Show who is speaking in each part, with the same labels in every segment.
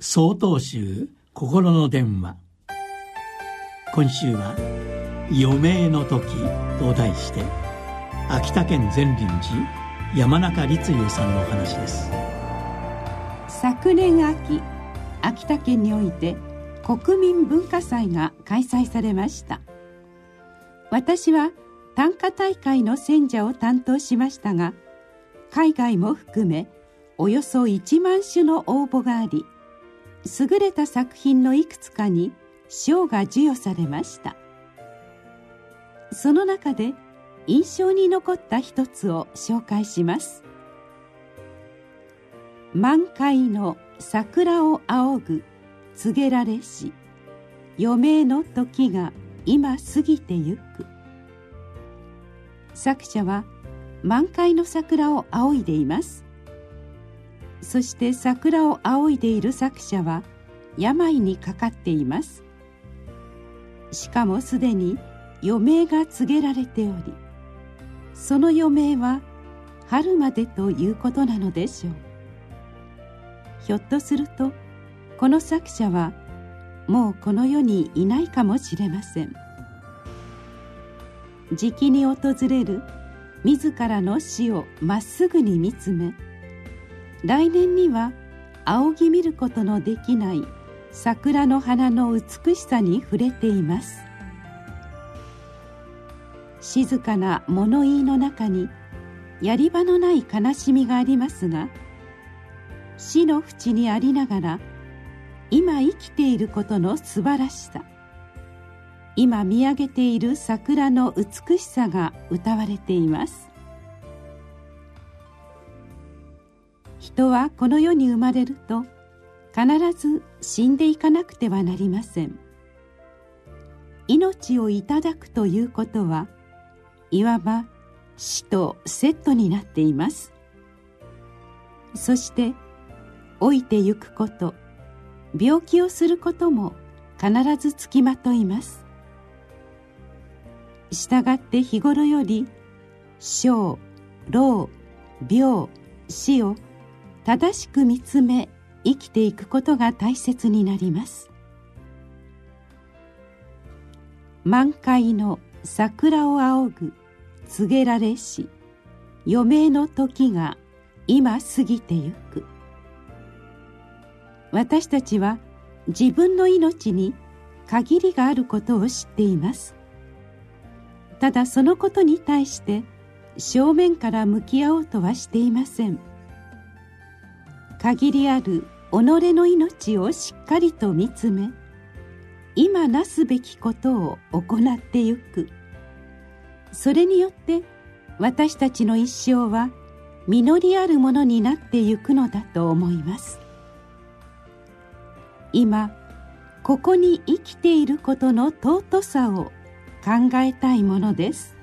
Speaker 1: 総統集心の電話。今週は「余命の時」と題して秋田県善林寺山中立雄さんのお話です。
Speaker 2: 昨年秋秋田県において国民文化祭が開催されました。私は短歌大会の選者を担当しましたが海外も含めおよそ1万種の応募があり優れた作品のいくつかに賞が授与されました。その中で印象に残った一つを紹介します。満開の桜を仰ぐ告げられし余命の時が今過ぎてゆく。作者は満開の桜を仰いでいます。そして桜を仰いでいる作者は病にかかっています。しかもすでに余命が告げられておりその余命は春までということなのでしょう。ひょっとするとこの作者はもうこの世にいないかもしれません。じきに訪れる自らの死をまっすぐに見つめ来年には仰ぎ見ることのできない桜の花の美しさに触れています。静かな物言いの中にやり場のない悲しみがありますが死の淵にありながら今生きていることの素晴らしさ今見上げている桜の美しさが歌われています。人はこの世に生まれると必ず死んでいかなくてはなりません。命をいただくということはいわば死とセットになっています。そして老いてゆくこと病気をすることも必ずつきまといます。したがって日頃より小老病死を正しく見つめ生きていくことが大切になります。満開の桜を仰ぐ告げられし余命の時が今過ぎてゆく。私たちは自分の命に限りがあることを知っています。ただそのことに対して正面から向き合おうとはしていません。限りある己の命をしっかりと見つめ今なすべきことを行ってゆく。それによって私たちの一生は実りあるものになってゆくのだと思います。今ここに生きていることの尊さを考えたいものです。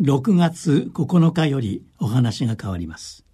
Speaker 1: 6月9日よりお話が変わります。